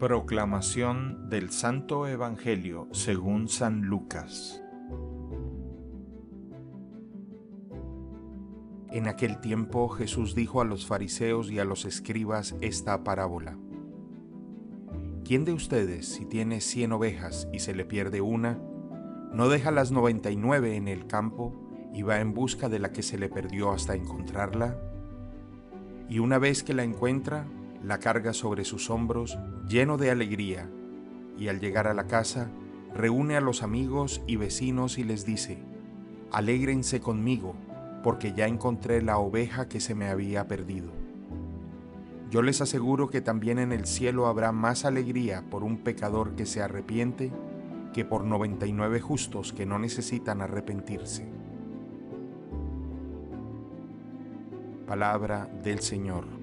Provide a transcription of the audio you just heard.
Proclamación del Santo Evangelio según San Lucas En aquel tiempo Jesús dijo a los fariseos y a los escribas esta parábola. ¿Quién de ustedes, si tiene cien ovejas y se le pierde una, no deja las noventa y nueve en el campo y va en busca de la que se le perdió hasta encontrarla? Y una vez que la encuentra, la carga sobre sus hombros, lleno de alegría, y al llegar a la casa, reúne a los amigos y vecinos y les dice, Alégrense conmigo, porque ya encontré la oveja que se me había perdido. Yo les aseguro que también en el cielo habrá más alegría por un pecador que se arrepiente que por 99 justos que no necesitan arrepentirse. Palabra del Señor.